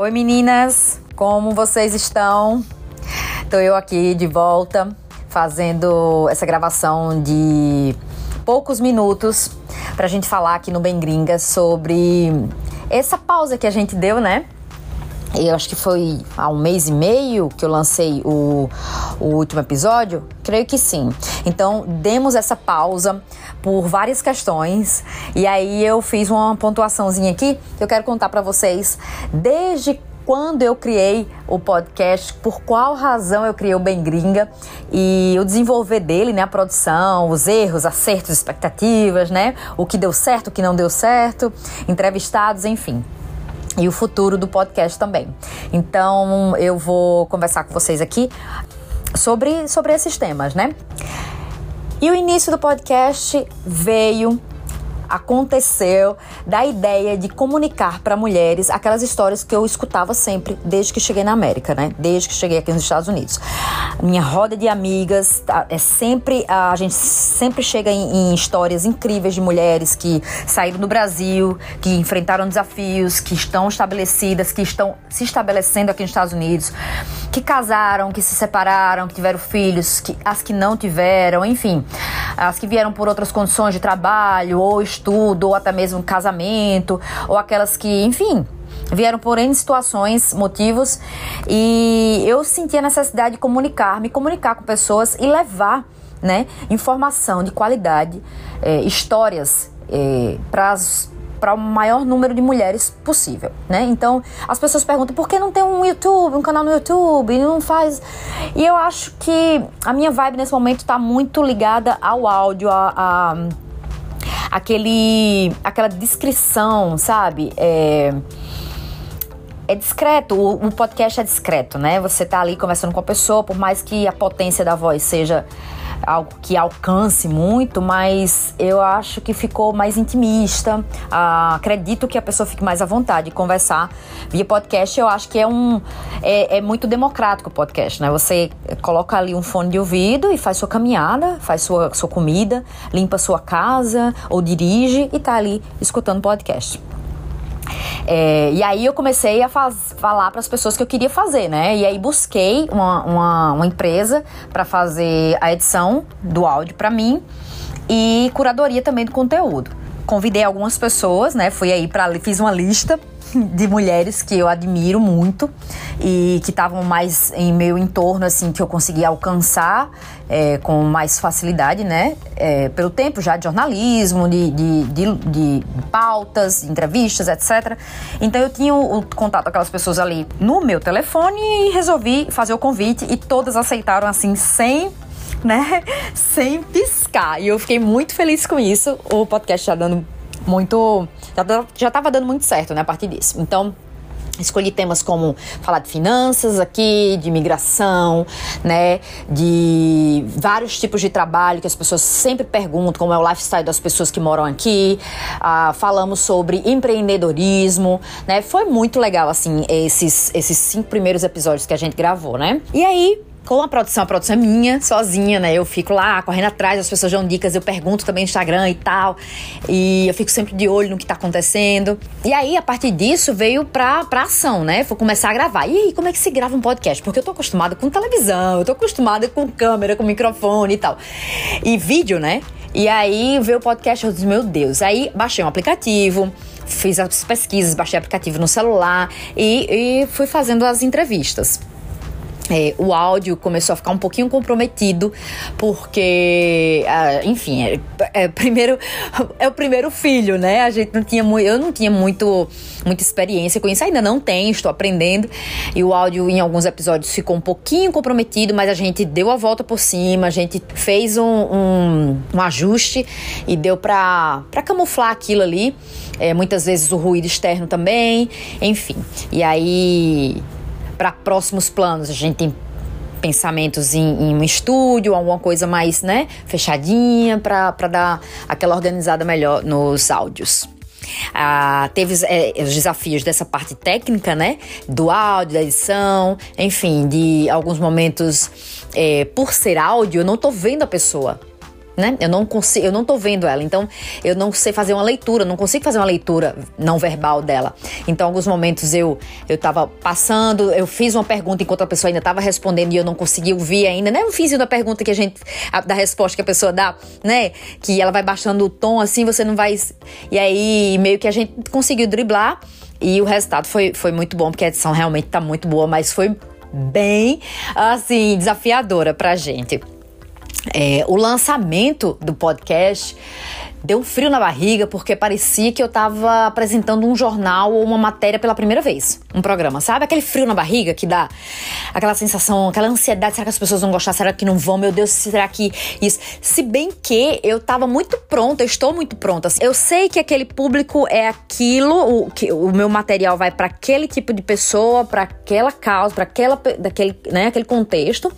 Oi meninas, como vocês estão? Estou eu aqui de volta fazendo essa gravação de poucos minutos para a gente falar aqui no Bem Gringa sobre essa pausa que a gente deu, né? Eu acho que foi há um mês e meio que eu lancei o, o último episódio. Creio que sim. Então, demos essa pausa por várias questões. E aí eu fiz uma pontuaçãozinha aqui eu quero contar para vocês desde quando eu criei o podcast, por qual razão eu criei o Bem Gringa e o desenvolver dele, né, a produção, os erros, acertos, expectativas, né, o que deu certo, o que não deu certo, entrevistados, enfim e o futuro do podcast também. Então eu vou conversar com vocês aqui sobre, sobre esses temas, né? E o início do podcast veio aconteceu da ideia de comunicar para mulheres aquelas histórias que eu escutava sempre desde que cheguei na América, né? Desde que cheguei aqui nos Estados Unidos. Minha roda de amigas tá, é sempre a gente sempre chega em, em histórias incríveis de mulheres que saíram do Brasil, que enfrentaram desafios, que estão estabelecidas, que estão se estabelecendo aqui nos Estados Unidos, que casaram, que se separaram, que tiveram filhos, que, as que não tiveram, enfim, as que vieram por outras condições de trabalho ou estudo, ou até mesmo casamento, ou aquelas que, enfim, vieram por N situações, motivos, e eu senti a necessidade de comunicar, me comunicar com pessoas e levar né, informação de qualidade, é, histórias é, para para o maior número de mulheres possível, né? Então, as pessoas perguntam por que não tem um YouTube, um canal no YouTube, não faz. E eu acho que a minha vibe nesse momento está muito ligada ao áudio, a, a aquele, aquela descrição, sabe? É, é discreto, o, o, podcast é discreto, né? Você tá ali conversando com a pessoa, por mais que a potência da voz seja algo que alcance muito, mas eu acho que ficou mais intimista. Ah, acredito que a pessoa fique mais à vontade de conversar via podcast. Eu acho que é um é, é, muito democrático o podcast, né? Você coloca ali um fone de ouvido e faz sua caminhada, faz sua, sua comida, limpa sua casa ou dirige e tá ali escutando podcast. É, e aí eu comecei a faz, falar para as pessoas que eu queria fazer, né? E aí busquei uma, uma, uma empresa para fazer a edição do áudio para mim e curadoria também do conteúdo. Convidei algumas pessoas, né? Fui aí para fiz uma lista de mulheres que eu admiro muito e que estavam mais em meu entorno, assim, que eu conseguia alcançar é, com mais facilidade, né? É, pelo tempo já de jornalismo, de, de, de, de pautas, de entrevistas, etc. Então eu tinha o, o contato com aquelas pessoas ali no meu telefone e resolvi fazer o convite e todas aceitaram, assim, sem né? Sem piscar. E eu fiquei muito feliz com isso. O podcast já dando muito. Já, já tava dando muito certo, né, a partir disso. Então. Escolhi temas como falar de finanças aqui, de imigração, né, de vários tipos de trabalho que as pessoas sempre perguntam, como é o lifestyle das pessoas que moram aqui. Ah, falamos sobre empreendedorismo, né? Foi muito legal, assim, esses, esses cinco primeiros episódios que a gente gravou, né? E aí, com a produção, a produção é minha, sozinha, né? Eu fico lá correndo atrás, as pessoas dão dicas, eu pergunto também no Instagram e tal. E eu fico sempre de olho no que tá acontecendo. E aí, a partir disso, veio pra, pra ação, né? Vou começar a gravar. E aí, como é que se grava um podcast? Porque eu tô acostumada com televisão, eu tô acostumada com câmera, com microfone e tal. E vídeo, né? E aí veio o podcast, eu disse, meu Deus. Aí baixei um aplicativo, fiz as pesquisas, baixei o aplicativo no celular e, e fui fazendo as entrevistas. É, o áudio começou a ficar um pouquinho comprometido, porque, ah, enfim, é, é, primeiro, é o primeiro filho, né? A gente não tinha eu não tinha muito, muita experiência com isso, ainda não tenho, estou aprendendo. E o áudio em alguns episódios ficou um pouquinho comprometido, mas a gente deu a volta por cima, a gente fez um, um, um ajuste e deu para camuflar aquilo ali. É, muitas vezes o ruído externo também, enfim. E aí para próximos planos. A gente tem pensamentos em, em, um estúdio, alguma coisa mais, né, fechadinha, para dar aquela organizada melhor nos áudios. Ah, teve é, os desafios dessa parte técnica, né? Do áudio, da edição, enfim, de alguns momentos, é, por ser áudio, eu não tô vendo a pessoa né? Eu não consigo, eu não tô vendo ela, então eu não sei fazer uma leitura, não consigo fazer uma leitura não verbal dela. Então, alguns momentos eu eu tava passando, eu fiz uma pergunta enquanto a pessoa ainda tava respondendo e eu não consegui ouvir ainda, né? Eu fiz uma pergunta que a gente a, da resposta que a pessoa dá, né? Que ela vai baixando o tom assim, você não vai e aí meio que a gente conseguiu driblar e o resultado foi, foi muito bom, porque a edição realmente tá muito boa, mas foi bem, assim, desafiadora pra gente. É, o lançamento do podcast deu um frio na barriga porque parecia que eu tava apresentando um jornal ou uma matéria pela primeira vez, um programa, sabe? Aquele frio na barriga que dá aquela sensação, aquela ansiedade, será que as pessoas vão gostar? Será que não vão? Meu Deus, será que isso? Se bem que eu tava muito pronta, estou muito pronta. Assim. Eu sei que aquele público é aquilo, o, que, o meu material vai para aquele tipo de pessoa, para aquela causa, para aquela daquele, né, aquele contexto.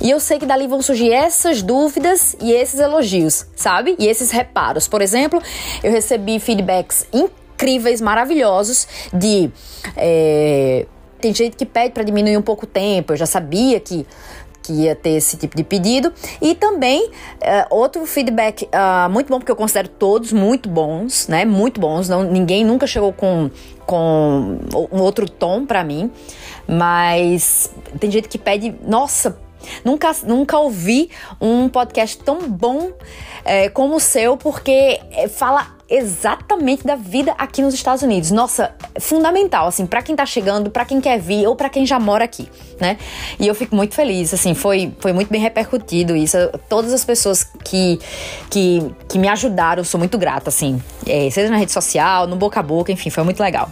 E eu sei que dali vão surgir essas dúvidas e esses elogios, sabe? E esses reparos. Por exemplo, eu recebi feedbacks incríveis, maravilhosos de. É, tem gente que pede para diminuir um pouco o tempo. Eu já sabia que que ia ter esse tipo de pedido. E também uh, outro feedback uh, muito bom, porque eu considero todos muito bons, né? Muito bons. Não, ninguém nunca chegou com, com um outro tom para mim. Mas tem gente que pede, nossa, Nunca, nunca ouvi um podcast tão bom é, como o seu, porque é, fala exatamente da vida aqui nos Estados Unidos. Nossa, fundamental, assim, para quem tá chegando, para quem quer vir ou para quem já mora aqui, né? E eu fico muito feliz, assim, foi, foi muito bem repercutido isso. Todas as pessoas que, que, que me ajudaram, eu sou muito grata, assim, é, seja na rede social, no boca a boca, enfim, foi muito legal.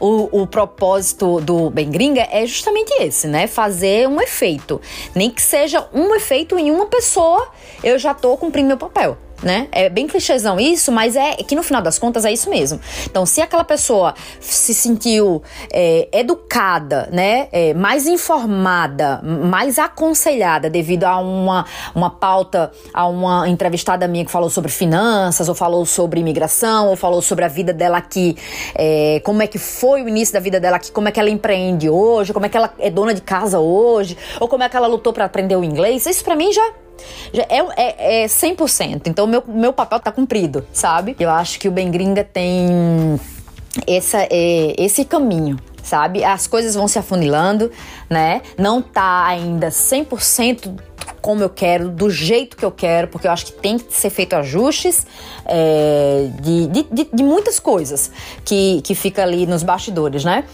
O, o propósito do Bem Gringa é justamente esse, né? Fazer um efeito. Nem que seja um efeito em uma pessoa, eu já tô cumprindo meu papel né? É bem clichêzão isso, mas é que no final das contas é isso mesmo. Então, se aquela pessoa se sentiu é, educada, né? É, mais informada, mais aconselhada devido a uma, uma pauta, a uma entrevistada minha que falou sobre finanças, ou falou sobre imigração, ou falou sobre a vida dela aqui, é, como é que foi o início da vida dela aqui, como é que ela empreende hoje, como é que ela é dona de casa hoje, ou como é que ela lutou para aprender o inglês. Isso para mim já já é, é, é 100%. Então, meu, meu papel tá cumprido, sabe? Eu acho que o Bem Gringa tem essa, é, esse caminho, sabe? As coisas vão se afunilando, né? Não tá ainda 100% como eu quero, do jeito que eu quero, porque eu acho que tem que ser feito ajustes é, de, de, de, muitas coisas que, que fica ali nos bastidores, né?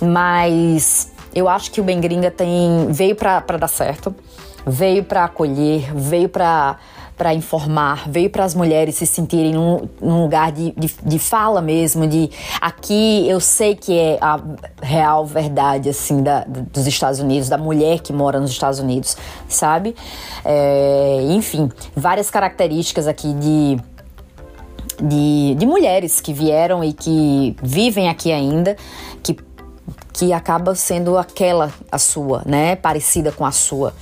Mas eu acho que o Bem Gringa tem, veio para dar certo veio para acolher, veio para para informar, veio para as mulheres se sentirem num, num lugar de, de, de, fala mesmo, de aqui eu sei que é a real verdade assim da, dos Estados Unidos, da mulher que mora nos Estados Unidos, sabe? É, enfim, várias características aqui de, de, de mulheres que vieram e que vivem aqui ainda, que que acaba sendo aquela a sua, né? Parecida com a sua.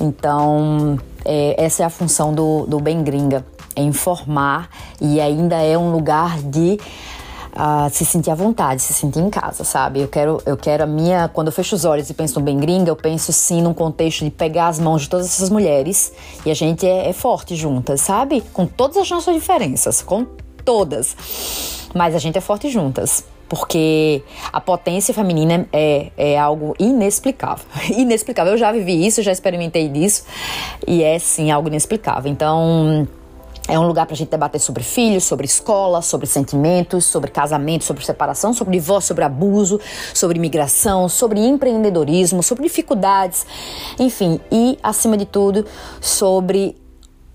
Então, é, essa é a função do, do Bem Gringa, é informar e ainda é um lugar de uh, se sentir à vontade, se sentir em casa, sabe? Eu quero, eu quero a minha. Quando eu fecho os olhos e penso no Bem Gringa, eu penso sim num contexto de pegar as mãos de todas essas mulheres e a gente é, é forte juntas, sabe? Com todas as nossas diferenças, com todas. Mas a gente é forte juntas porque a potência feminina é, é algo inexplicável. Inexplicável. Eu já vivi isso, já experimentei disso e é sim algo inexplicável. Então. É um lugar para a gente debater sobre filhos, sobre escola, sobre sentimentos, sobre casamento, sobre separação, sobre divórcio, sobre abuso, sobre imigração, sobre empreendedorismo, sobre dificuldades, enfim, e acima de tudo, sobre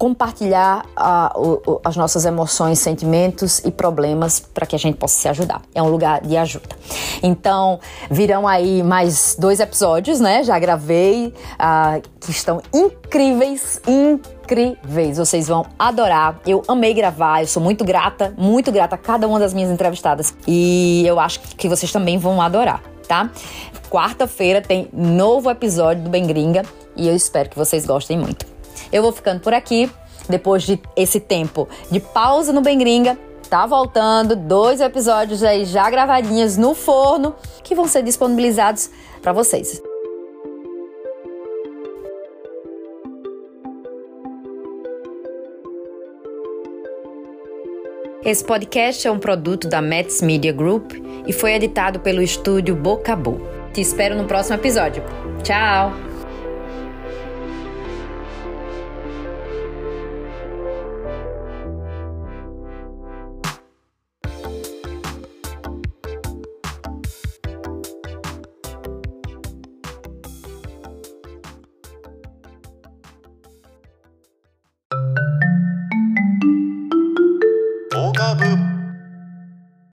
compartilhar o, as nossas emoções, sentimentos e problemas para que a gente possa se ajudar. É um lugar de ajuda. Então, virão aí mais dois episódios, né? Já gravei, uh, que estão incríveis, incríveis. Vocês vão adorar. Eu amei gravar, eu sou muito grata, muito grata a cada uma das minhas entrevistadas. E eu acho que vocês também vão adorar, tá? Quarta-feira tem novo episódio do Bem Gringa e eu espero que vocês gostem muito. Eu vou ficando por aqui, depois de esse tempo de pausa no Bengringa. Tá voltando, dois episódios aí já gravadinhos no forno que vão ser disponibilizados para vocês. Esse podcast é um produto da Mets Media Group e foi editado pelo estúdio Boca Boca. Te espero no próximo episódio. Tchau!